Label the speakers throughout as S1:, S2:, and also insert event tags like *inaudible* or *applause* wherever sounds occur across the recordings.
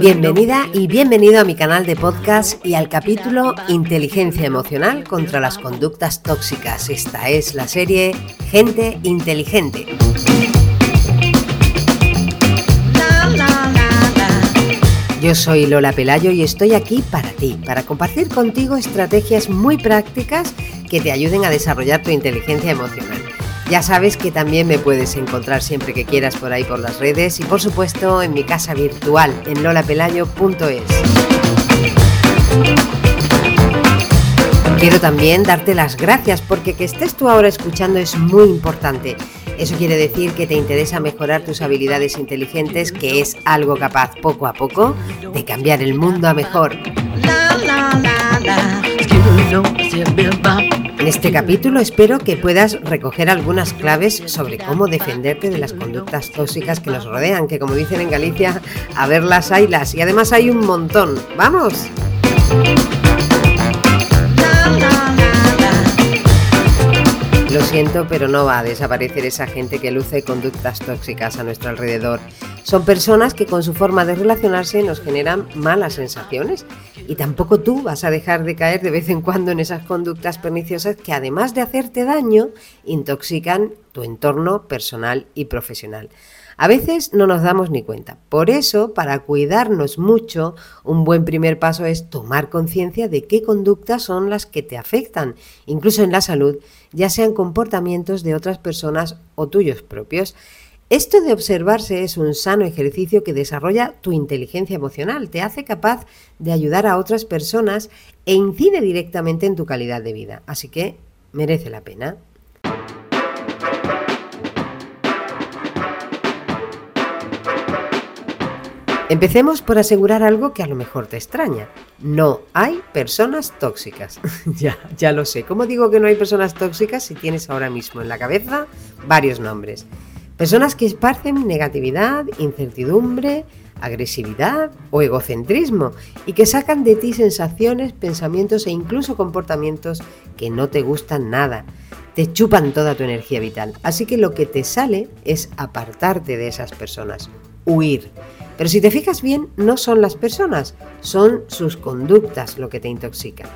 S1: Bienvenida y bienvenido a mi canal de podcast y al capítulo Inteligencia emocional contra las conductas tóxicas. Esta es la serie Gente Inteligente. Yo soy Lola Pelayo y estoy aquí para ti, para compartir contigo estrategias muy prácticas que te ayuden a desarrollar tu inteligencia emocional. Ya sabes que también me puedes encontrar siempre que quieras por ahí por las redes y por supuesto en mi casa virtual en lolapelayo.es. Quiero también darte las gracias porque que estés tú ahora escuchando es muy importante. Eso quiere decir que te interesa mejorar tus habilidades inteligentes, que es algo capaz poco a poco de cambiar el mundo a mejor. En este capítulo espero que puedas recoger algunas claves sobre cómo defenderte de las conductas tóxicas que nos rodean, que como dicen en Galicia, a ver las haylas. Y además hay un montón. ¡Vamos! Siento, pero no va a desaparecer esa gente que luce conductas tóxicas a nuestro alrededor. Son personas que con su forma de relacionarse nos generan malas sensaciones y tampoco tú vas a dejar de caer de vez en cuando en esas conductas perniciosas que además de hacerte daño, intoxican tu entorno personal y profesional. A veces no nos damos ni cuenta. Por eso, para cuidarnos mucho, un buen primer paso es tomar conciencia de qué conductas son las que te afectan, incluso en la salud, ya sean comportamientos de otras personas o tuyos propios. Esto de observarse es un sano ejercicio que desarrolla tu inteligencia emocional, te hace capaz de ayudar a otras personas e incide directamente en tu calidad de vida. Así que merece la pena. Empecemos por asegurar algo que a lo mejor te extraña. No hay personas tóxicas. *laughs* ya, ya lo sé. ¿Cómo digo que no hay personas tóxicas si tienes ahora mismo en la cabeza varios nombres? Personas que esparcen negatividad, incertidumbre, agresividad o egocentrismo y que sacan de ti sensaciones, pensamientos e incluso comportamientos que no te gustan nada. Te chupan toda tu energía vital. Así que lo que te sale es apartarte de esas personas, huir. Pero si te fijas bien, no son las personas, son sus conductas lo que te intoxica.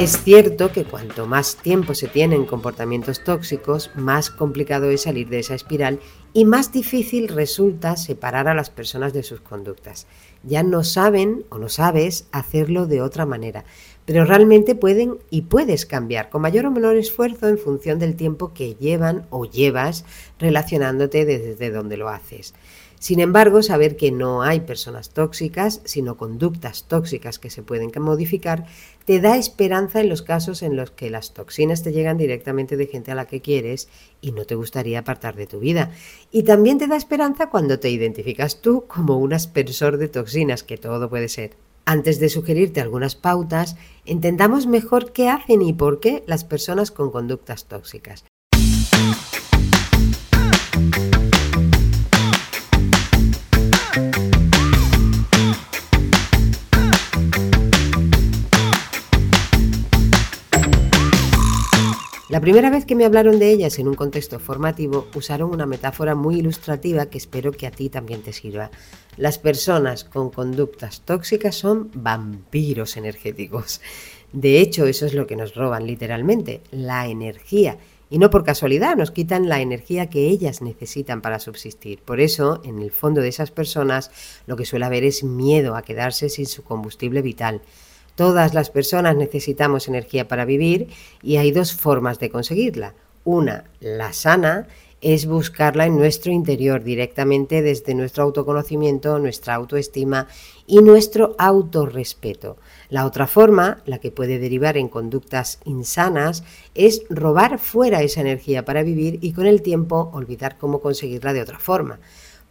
S1: Es cierto que cuanto más tiempo se tienen comportamientos tóxicos, más complicado es salir de esa espiral y más difícil resulta separar a las personas de sus conductas. Ya no saben o no sabes hacerlo de otra manera pero realmente pueden y puedes cambiar con mayor o menor esfuerzo en función del tiempo que llevan o llevas relacionándote desde donde lo haces. Sin embargo, saber que no hay personas tóxicas, sino conductas tóxicas que se pueden modificar, te da esperanza en los casos en los que las toxinas te llegan directamente de gente a la que quieres y no te gustaría apartar de tu vida. Y también te da esperanza cuando te identificas tú como un aspersor de toxinas, que todo puede ser. Antes de sugerirte algunas pautas, entendamos mejor qué hacen y por qué las personas con conductas tóxicas. La primera vez que me hablaron de ellas en un contexto formativo, usaron una metáfora muy ilustrativa que espero que a ti también te sirva. Las personas con conductas tóxicas son vampiros energéticos. De hecho, eso es lo que nos roban literalmente, la energía. Y no por casualidad, nos quitan la energía que ellas necesitan para subsistir. Por eso, en el fondo de esas personas, lo que suele haber es miedo a quedarse sin su combustible vital. Todas las personas necesitamos energía para vivir y hay dos formas de conseguirla. Una, la sana, es buscarla en nuestro interior directamente desde nuestro autoconocimiento, nuestra autoestima y nuestro autorrespeto. La otra forma, la que puede derivar en conductas insanas, es robar fuera esa energía para vivir y con el tiempo olvidar cómo conseguirla de otra forma.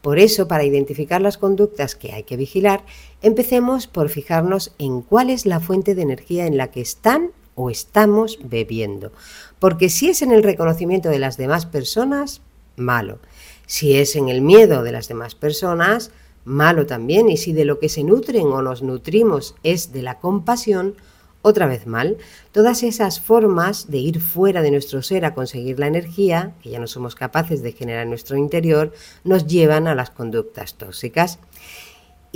S1: Por eso, para identificar las conductas que hay que vigilar, empecemos por fijarnos en cuál es la fuente de energía en la que están o estamos bebiendo. Porque si es en el reconocimiento de las demás personas, malo. Si es en el miedo de las demás personas, malo también, y si de lo que se nutren o nos nutrimos es de la compasión, otra vez mal, todas esas formas de ir fuera de nuestro ser a conseguir la energía, que ya no somos capaces de generar en nuestro interior, nos llevan a las conductas tóxicas.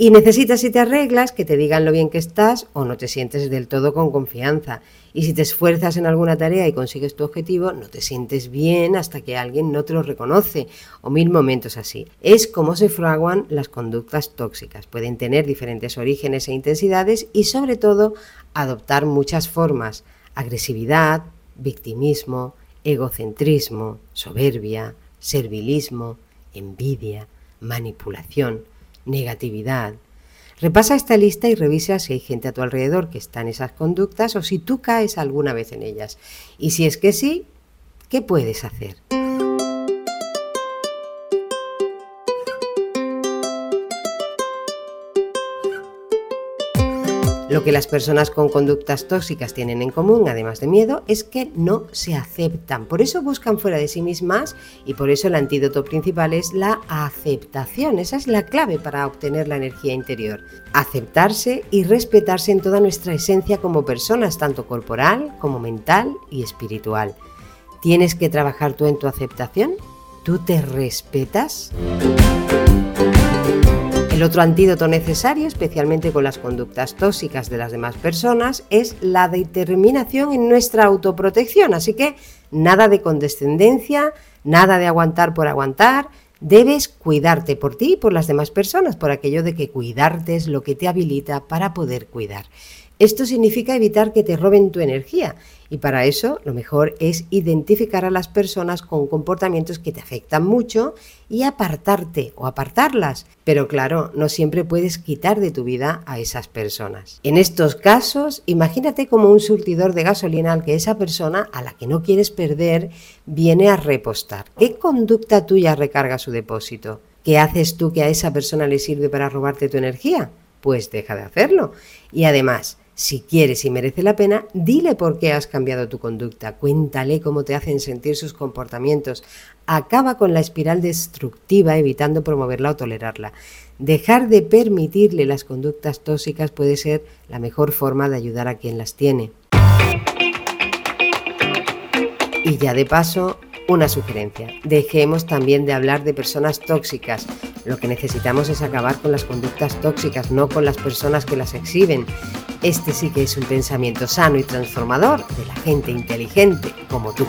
S1: Y necesitas si te arreglas que te digan lo bien que estás o no te sientes del todo con confianza. Y si te esfuerzas en alguna tarea y consigues tu objetivo, no te sientes bien hasta que alguien no te lo reconoce o mil momentos así. Es como se fraguan las conductas tóxicas. Pueden tener diferentes orígenes e intensidades y sobre todo adoptar muchas formas. Agresividad, victimismo, egocentrismo, soberbia, servilismo, envidia, manipulación negatividad. Repasa esta lista y revisa si hay gente a tu alrededor que está en esas conductas o si tú caes alguna vez en ellas. Y si es que sí, ¿qué puedes hacer? Lo que las personas con conductas tóxicas tienen en común, además de miedo, es que no se aceptan. Por eso buscan fuera de sí mismas y por eso el antídoto principal es la aceptación. Esa es la clave para obtener la energía interior. Aceptarse y respetarse en toda nuestra esencia como personas, tanto corporal como mental y espiritual. ¿Tienes que trabajar tú en tu aceptación? ¿Tú te respetas? El otro antídoto necesario, especialmente con las conductas tóxicas de las demás personas, es la determinación en nuestra autoprotección. Así que nada de condescendencia, nada de aguantar por aguantar. Debes cuidarte por ti y por las demás personas, por aquello de que cuidarte es lo que te habilita para poder cuidar. Esto significa evitar que te roben tu energía y para eso lo mejor es identificar a las personas con comportamientos que te afectan mucho y apartarte o apartarlas. Pero claro, no siempre puedes quitar de tu vida a esas personas. En estos casos, imagínate como un surtidor de gasolina al que esa persona a la que no quieres perder viene a repostar. ¿Qué conducta tuya recarga su depósito? ¿Qué haces tú que a esa persona le sirve para robarte tu energía? Pues deja de hacerlo. Y además, si quieres y merece la pena, dile por qué has cambiado tu conducta, cuéntale cómo te hacen sentir sus comportamientos. Acaba con la espiral destructiva evitando promoverla o tolerarla. Dejar de permitirle las conductas tóxicas puede ser la mejor forma de ayudar a quien las tiene. Y ya de paso, una sugerencia. Dejemos también de hablar de personas tóxicas. Lo que necesitamos es acabar con las conductas tóxicas, no con las personas que las exhiben. Este sí que es un pensamiento sano y transformador de la gente inteligente como tú.